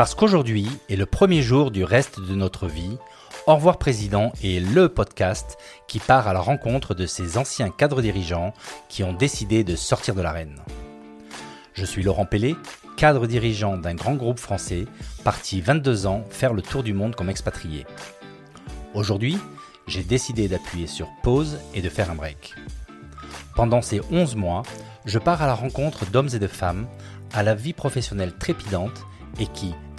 Parce qu'aujourd'hui est le premier jour du reste de notre vie, Au revoir Président est le podcast qui part à la rencontre de ces anciens cadres dirigeants qui ont décidé de sortir de l'arène. Je suis Laurent Pellet, cadre dirigeant d'un grand groupe français, parti 22 ans faire le tour du monde comme expatrié. Aujourd'hui, j'ai décidé d'appuyer sur pause et de faire un break. Pendant ces 11 mois, je pars à la rencontre d'hommes et de femmes à la vie professionnelle trépidante et qui,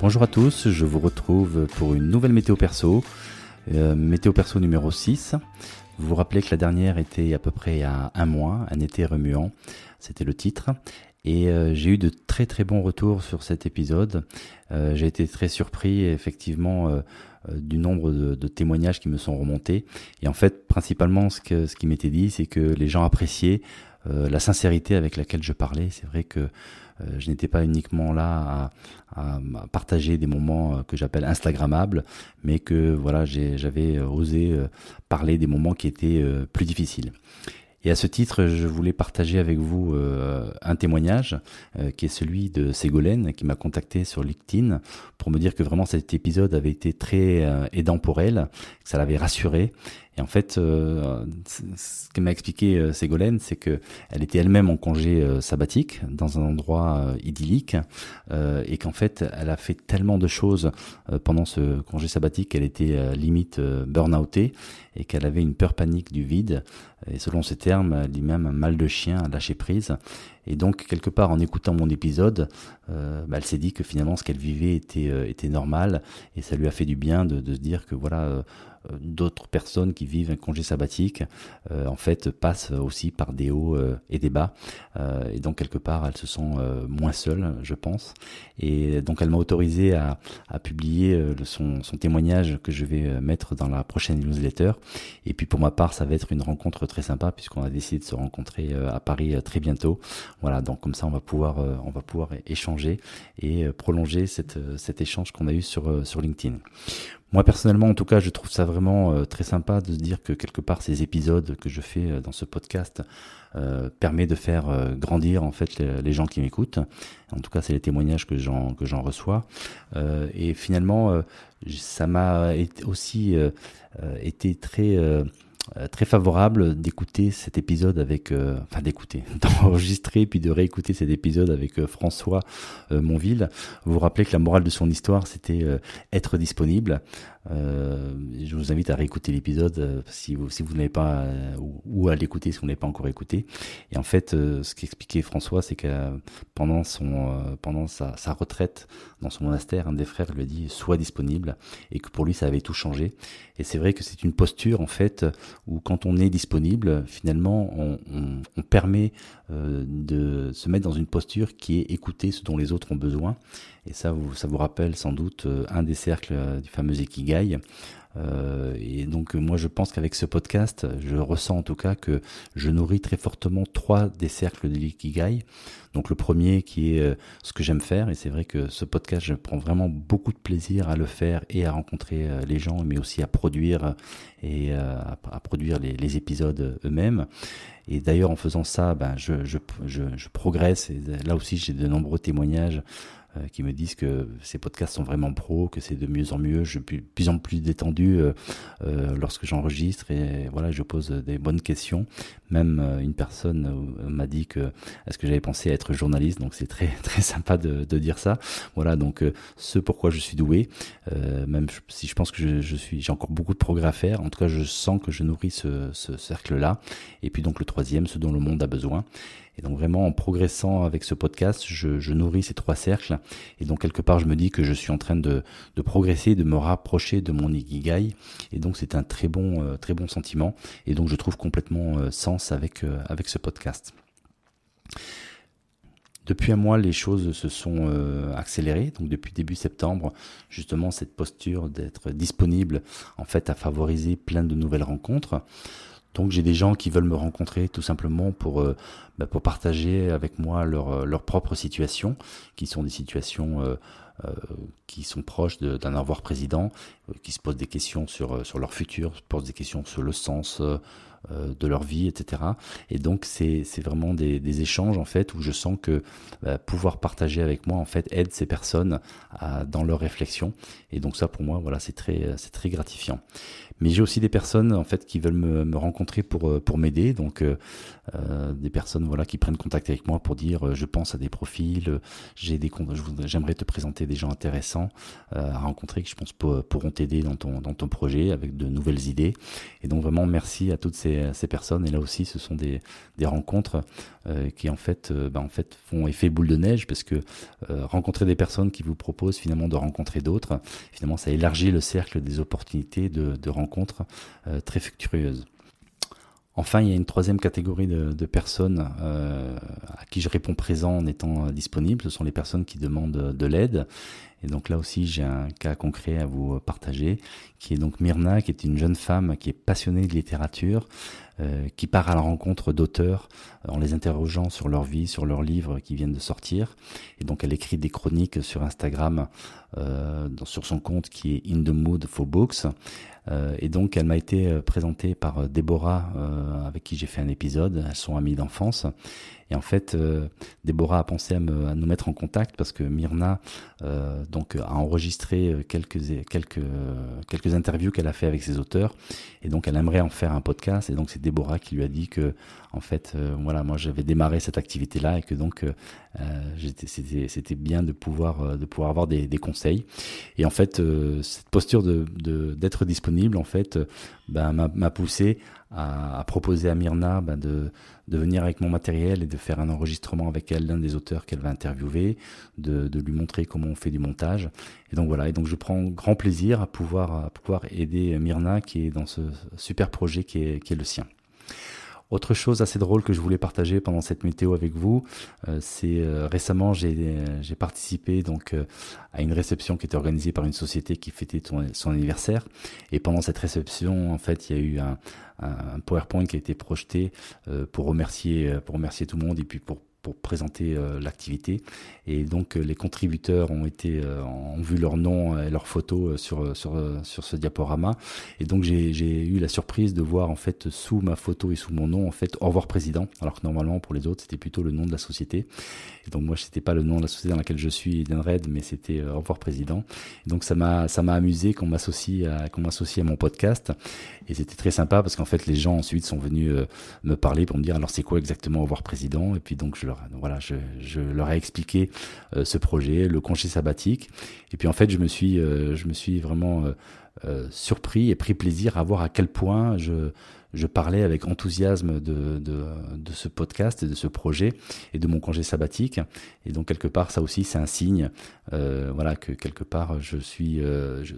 Bonjour à tous, je vous retrouve pour une nouvelle météo perso, euh, météo perso numéro 6. Vous vous rappelez que la dernière était à peu près à un mois, un été remuant, c'était le titre. Et euh, j'ai eu de très très bons retours sur cet épisode. Euh, j'ai été très surpris effectivement du nombre de, témoignages qui me sont remontés. Et en fait, principalement, ce, qui m'était dit, c'est que les gens appréciaient la sincérité avec laquelle je parlais. C'est vrai que je n'étais pas uniquement là à, partager des moments euh, que j'appelle instagrammables, mais que voilà, j'avais euh, osé parler des moments qui étaient plus difficiles. Et à ce titre, je voulais partager avec vous un témoignage qui est celui de Ségolène qui m'a contacté sur LinkedIn pour me dire que vraiment cet épisode avait été très aidant pour elle, que ça l'avait rassurée et en fait, euh, ce qu'elle m'a expliqué euh, Ségolène, c'est que elle était elle-même en congé euh, sabbatique dans un endroit idyllique et qu'en fait, elle a fait tellement de choses pendant ce congé sabbatique qu'elle était limite burn-outée et qu'elle avait une peur panique du vide. Et selon ses termes, elle dit même un mal de chien à lâcher prise. Et donc, quelque part, en écoutant mon épisode, bah, elle s'est dit que finalement, ce qu'elle vivait était, normal et ça lui a fait du bien de, de se dire que voilà d'autres personnes qui vivent un congé sabbatique, euh, en fait, passent aussi par des hauts euh, et des bas. et donc, quelque part, elles se sont moins seules, je pense. Et donc, elle m'a autorisé à, à publier son, son, témoignage que je vais mettre dans la prochaine newsletter. Et puis, pour ma part, ça va être une rencontre très sympa puisqu'on a décidé de se rencontrer à Paris très bientôt. Voilà, donc comme ça, on va pouvoir, on va pouvoir échanger et prolonger cette, cet échange qu'on a eu sur, sur LinkedIn. Moi personnellement, en tout cas, je trouve ça vraiment euh, très sympa de se dire que quelque part ces épisodes que je fais euh, dans ce podcast euh, permet de faire euh, grandir en fait les, gens qui m'écoutent. En tout cas, c'est les témoignages que j'en que j'en reçois. et finalement, ça m'a aussi été très très favorable d'écouter cet épisode avec, euh, enfin d'écouter, d'enregistrer puis de réécouter cet épisode avec euh, François Monville. Vous vous rappelez que la morale de son histoire, c'était être disponible. Je vous invite à réécouter l'épisode si vous si vous n'avez pas ou, à l'écouter si vous n'avez pas encore écouté. Et en fait, ce qu'expliquait François, c'est que pendant son pendant sa, sa, retraite dans son monastère, un des frères lui a dit sois disponible et que pour lui ça avait tout changé. Et c'est vrai que c'est une posture en fait où quand on est disponible, finalement, on, permet euh, de se mettre dans une posture qui est écouter ce dont les autres ont besoin. Et ça, vous, ça vous rappelle sans doute euh, un des cercles euh, du fameux Ikigai. Euh, et donc moi je pense qu'avec ce podcast, je ressens en tout cas que je nourris très fortement trois des cercles de l'ikigai. Donc le premier qui est euh, ce que j'aime faire, et c'est vrai que ce podcast, je prends vraiment beaucoup de plaisir à le faire et à rencontrer euh, les gens, mais aussi à produire et à, produire les, les épisodes eux-mêmes. Et d'ailleurs en faisant ça, ben, je, je, je, je progresse, et là aussi j'ai de nombreux témoignages euh, qui me disent que ces podcasts sont vraiment pros, que c'est de mieux en mieux. Je suis plus en plus détendu euh, euh, lorsque j'enregistre et voilà, je pose des bonnes questions. Même une personne m'a dit que est-ce que j'avais pensé à être journaliste, donc c'est très très sympa de, dire ça. Voilà, donc ce pourquoi je suis doué, même si je pense que je, suis, j'ai encore beaucoup de progrès à faire. En tout cas, je sens que je nourris ce cercle-là. Et puis donc le troisième, ce dont le monde a besoin. Et donc vraiment en progressant avec ce podcast, je, nourris ces trois cercles. Et donc quelque part, je me dis que je suis en train de, de progresser, de me rapprocher de mon ikigai. Et donc c'est un très bon, euh, très bon sentiment. Et donc je trouve complètement euh, sens avec, euh, avec ce podcast. Depuis un mois, les choses se sont accélérées. Donc depuis début septembre, justement, cette posture d'être disponible, en fait, a favorisé plein de nouvelles rencontres. Donc j'ai des gens qui veulent me rencontrer tout simplement pour euh, bah, pour partager avec moi leur euh, leur propre situation, qui sont des situations euh, qui sont proches d'un avoir président, qui se posent des questions sur sur leur futur, se posent des questions sur le sens de leur vie, etc. Et donc c'est vraiment des, échanges en fait où je sens que bah, pouvoir partager avec moi en fait aide ces personnes dans leur réflexion. Et donc ça pour moi voilà c'est très très gratifiant. Mais j'ai aussi des personnes en fait qui veulent me, rencontrer pour euh, pour m'aider, donc euh, euh, des personnes voilà qui prennent contact avec moi pour dire euh, je pense à des profils, j'ai des j'aimerais te présenter des gens intéressants à rencontrer qui je pense pourront t'aider dans ton dans ton projet avec de nouvelles idées. Et donc vraiment merci à toutes ces, ces personnes. Et là aussi ce sont des rencontres qui en fait bah, en fait font effet boule de neige parce que rencontrer des personnes qui vous proposent finalement de rencontrer d'autres, finalement ça élargit le cercle des opportunités de, de rencontres euh, très fructueuses. Enfin, il y a une troisième catégorie de, personnes euh, à qui je réponds présent en étant euh, disponible. Ce sont les personnes qui demandent de l'aide. Et donc là aussi, j'ai un cas concret à vous partager, qui est donc Myrna, qui est une jeune femme qui est passionnée de littérature, qui part à la rencontre d'auteurs en les interrogeant sur leur vie, sur leurs livres qui viennent de sortir. Et donc elle écrit des chroniques sur Instagram, sur son compte qui est In the Mood for Books. Euh, et donc, elle m'a été euh, présentée par euh, Déborah, avec qui j'ai fait un épisode. Elles sont amies d'enfance. Et en fait, Déborah a pensé à, nous mettre en contact parce que Myrna donc a enregistré quelques quelques quelques interviews qu'elle a fait avec ses auteurs et donc elle aimerait en faire un podcast et donc c'est Déborah qui lui a dit que en fait voilà moi j'avais démarré cette activité là et que donc c'était c'était bien de pouvoir de pouvoir avoir des, des conseils et en fait cette posture de d'être disponible en fait ben, m'a poussé à, à, proposer à Myrna ben, de, de venir avec mon matériel et de faire un enregistrement avec elle d'un des auteurs qu'elle va interviewer, de, de, lui montrer comment on fait du montage. Et donc voilà, et donc je prends grand plaisir à pouvoir, à pouvoir aider Myrna qui est dans ce super projet qui est, qui est le sien. Autre chose assez drôle que je voulais partager pendant cette météo avec vous, euh, c'est euh, récemment j'ai participé donc euh, à une réception qui était organisée par une société qui fêtait son, anniversaire. Et pendant cette réception en fait il y a eu un, un PowerPoint qui a été projeté pour remercier pour remercier tout le monde et puis pour pour présenter euh, l'activité. Et donc euh, les contributeurs ont été euh, ont vu leur nom et leurs photos sur sur sur ce diaporama. Et donc j'ai j'ai eu la surprise de voir en fait sous ma photo et sous mon nom en fait au revoir président. Alors que normalement pour les autres c'était plutôt le nom de la société. Et donc moi c'était pas le nom de la société dans laquelle je suis d'Enred, mais c'était au revoir président. Et donc ça m'a ça m'a amusé qu'on m'associe à qu'on m'associe à mon podcast. Et c'était très sympa parce qu'en fait les gens ensuite sont venus me parler pour me dire alors c'est quoi exactement au revoir président? Et puis donc je leur voilà, je, leur ai expliqué euh, ce projet, le congé sabbatique, et puis en fait, je me suis, euh, je me suis vraiment euh, surpris et pris plaisir à voir à quel point je, parlais avec enthousiasme de, ce podcast et de ce projet et de mon congé sabbatique. Et donc quelque part, ça aussi, c'est un signe, voilà, que quelque part, je suis, je,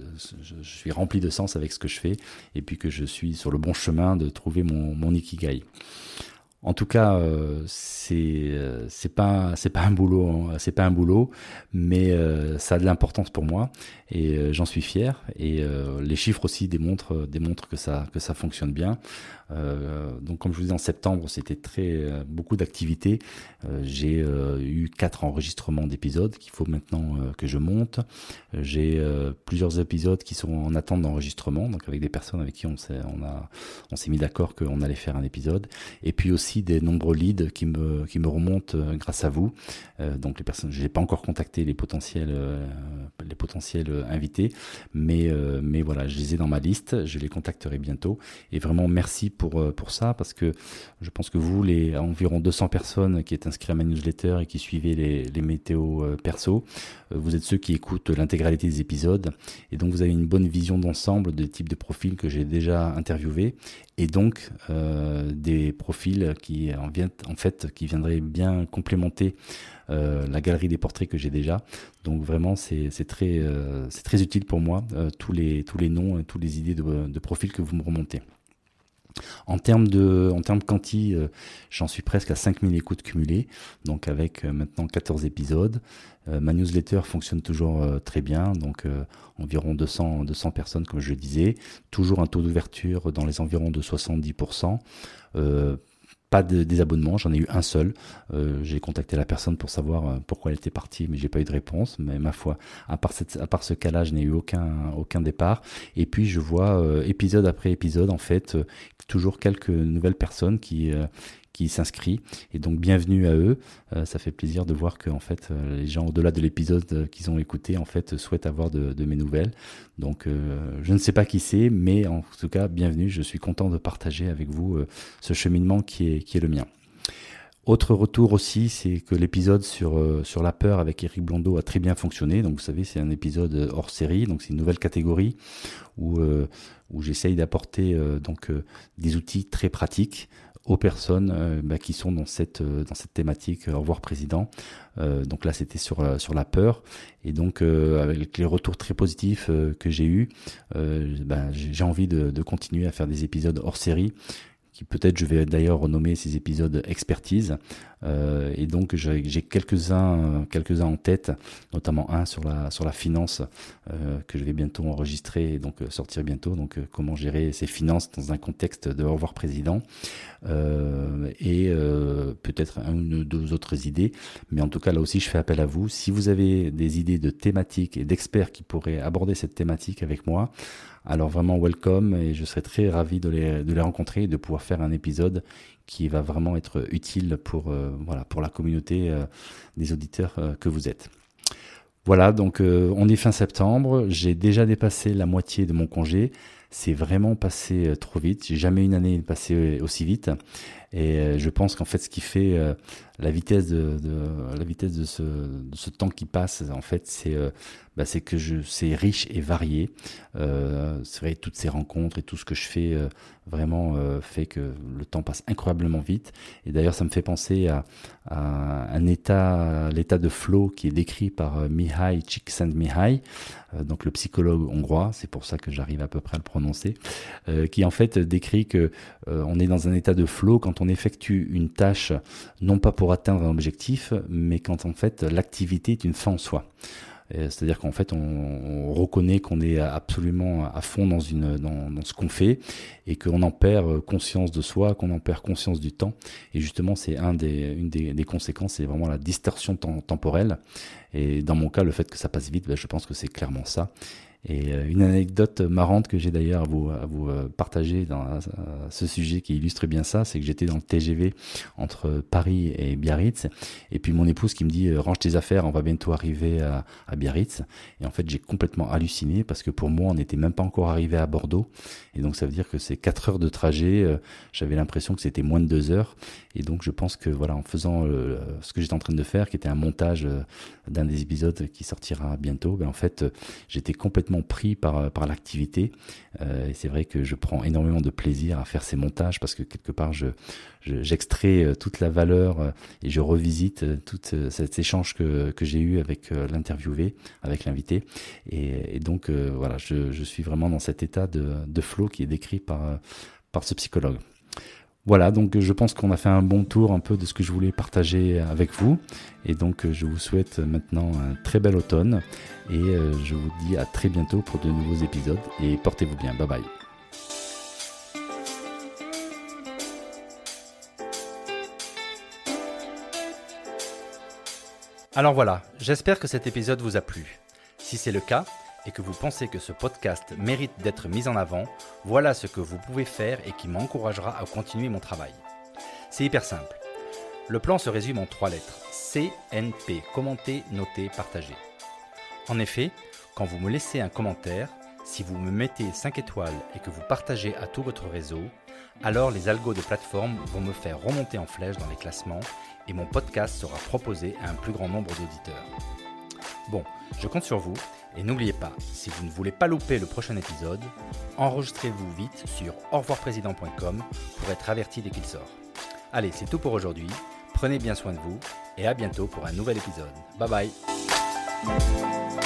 suis rempli de sens avec ce que je fais, et puis que je suis sur le bon chemin de trouver mon, mon ikigai. En tout cas, euh, c'est euh, pas un boulot hein, c'est pas un boulot, mais euh, ça a de l'importance pour moi et euh, j'en suis fier. Et les chiffres aussi démontrent démontrent que ça que ça fonctionne bien. donc comme je vous disais en septembre, c'était très beaucoup d'activités. J'ai eu quatre enregistrements d'épisodes qu'il faut maintenant que je monte. J'ai plusieurs épisodes qui sont en attente d'enregistrement, donc avec des personnes avec qui on s'est a on s'est mis d'accord qu'on allait faire un épisode. Et puis aussi des nombreux leads qui me, remontent euh, grâce à vous. Euh, donc les personnes, je n'ai pas encore contacté les potentiels, euh, les potentiels invités, mais, mais voilà, je les ai dans ma liste, je les contacterai bientôt. Et vraiment merci pour, pour ça, parce que je pense que vous, les environ 200 personnes qui êtes inscrites à ma newsletter et qui suivez les, les météos perso, vous êtes ceux qui écoutent l'intégralité des épisodes, et donc vous avez une bonne vision d'ensemble des types de profils que j'ai déjà interviewés, et donc euh, des profils qui en, vient, en fait qui viendraient bien complémenter euh, la galerie des portraits que j'ai déjà. Donc vraiment c'est très euh, très utile pour moi tous les tous les noms et toutes les idées de, de profils que vous me remontez. En termes de, en euh, j'en suis presque à 5000 écoutes cumulées, donc avec euh, maintenant 14 épisodes. Euh, ma newsletter fonctionne toujours très bien, donc environ 200, 200 personnes comme je le disais. Toujours un taux d'ouverture dans les environs de 70% pas de désabonnement, j'en ai eu un seul. Euh, j'ai contacté la personne pour savoir euh, pourquoi elle était partie, mais j'ai pas eu de réponse. Mais ma foi, à part, cette, à part ce cas-là, je n'ai eu aucun, aucun départ. Et puis je vois euh, épisode après épisode, en fait, toujours quelques nouvelles personnes qui, qui s'inscrit. Et donc bienvenue à eux. Euh, ça fait plaisir de voir que en fait euh, les gens au-delà de l'épisode euh, qu'ils ont écouté en fait souhaitent avoir de, mes nouvelles. Donc je ne sais pas qui c'est, mais en tout cas bienvenue. Je suis content de partager avec vous ce cheminement qui est le mien. Autre retour aussi, c'est que l'épisode sur, la peur avec Eric Blondeau a très bien fonctionné. Donc vous savez, c'est un épisode hors série, donc c'est une nouvelle catégorie où, où j'essaye d'apporter donc des outils très pratiques aux personnes euh, bah, qui sont dans cette euh, dans cette thématique euh, au revoir président. donc là c'était sur sur la peur et donc avec les retours très positifs que j'ai eu, bah, j'ai envie de, de, continuer à faire des épisodes hors série peut-être je vais d'ailleurs renommer ces épisodes expertise. Euh, et donc j'ai quelques-uns quelques-uns en tête, notamment un sur la sur la finance euh, que je vais bientôt enregistrer et donc euh, sortir bientôt. Donc comment gérer ses finances dans un contexte de au revoir président et peut-être une ou deux autres idées. Mais en tout cas là aussi je fais appel à vous. Si vous avez des idées de thématiques et d'experts qui pourraient aborder cette thématique avec moi, alors vraiment welcome et je serai très ravi de les, de les rencontrer et de pouvoir faire un épisode qui va vraiment être utile pour, euh, voilà, pour la communauté euh, des auditeurs euh, que vous êtes. Voilà, donc on est fin septembre, j'ai déjà dépassé la moitié de mon congé, c'est vraiment passé trop vite, j'ai jamais une année passé aussi vite et je pense qu'en fait ce qui fait la vitesse de, la vitesse de ce, temps qui passe en fait c'est bah, que c'est riche et varié. Euh, c'est vrai toutes ces rencontres et tout ce que je fais euh, vraiment euh, fait que le temps passe incroyablement vite. Et d'ailleurs, ça me fait penser à, un état, l'état de flow qui est décrit par Mihai Csikszentmihalyi, donc le psychologue hongrois. C'est pour ça que j'arrive à peu près à le prononcer, qui en fait décrit que on est dans un état de flow quand on effectue une tâche non pas pour atteindre un objectif, mais quand en fait l'activité est une fin en soi. C'est-à-dire qu'en fait, on, reconnaît qu'on est absolument à fond dans, une, dans, ce qu'on fait et qu'on en perd conscience de soi, qu'on en perd conscience du temps. Et justement, c'est un des, une des, des conséquences, c'est vraiment la distorsion temporelle. Et dans mon cas, le fait que ça passe vite, ben, je pense que c'est clairement ça. Et euh, une anecdote marrante que j'ai d'ailleurs à vous, euh, partager dans ce sujet qui illustre bien ça, c'est que j'étais dans le TGV entre Paris et Biarritz, et puis mon épouse qui me dit euh, range tes affaires, on va bientôt arriver à, Biarritz. Et en fait, j'ai complètement halluciné parce que pour moi, on n'était même pas encore arrivé à Bordeaux, et donc ça veut dire que c'est quatre heures de trajet. J'avais l'impression que c'était moins de deux heures, et donc je pense que voilà, en faisant ce que j'étais en train de faire, qui était un montage d'un des épisodes qui sortira bientôt, ben en fait, j'étais complètement pris par, par l'activité. Euh, c'est vrai que je prends énormément de plaisir à faire ces montages parce que quelque part, je, j'extrais euh, toute la valeur euh, et je revisite tout cet échange que, que j'ai eu avec l'interviewé, avec l'invité. Et, et, donc, voilà, je, je, suis vraiment dans cet état de, de flow qui est décrit par, par ce psychologue. Voilà, donc je pense qu'on a fait un bon tour un peu de ce que je voulais partager avec vous. Et donc je vous souhaite maintenant un très bel automne. Et euh, je vous dis à très bientôt pour de nouveaux épisodes. Et portez-vous bien. Bye bye. Alors voilà, j'espère que cet épisode vous a plu. Si c'est le cas, et que vous pensez que ce podcast mérite d'être mis en avant, voilà ce que vous pouvez faire et qui m'encouragera à continuer mon travail. C'est hyper simple. Le plan se résume en trois lettres. CNP, commenter, noter, partager. En effet, quand vous me laissez un commentaire, si vous me mettez 5 étoiles et que vous partagez à tout votre réseau, alors les algos de plateforme vont me faire remonter en flèche dans les classements et mon podcast sera proposé à un plus grand nombre d'auditeurs. Bon, je compte sur vous et n'oubliez pas, si vous ne voulez pas louper le prochain épisode, enregistrez-vous vite sur revoirprésident.com pour être averti dès qu'il sort. Allez, c'est tout pour aujourd'hui. Prenez bien soin de vous et à bientôt pour un nouvel épisode. Bye bye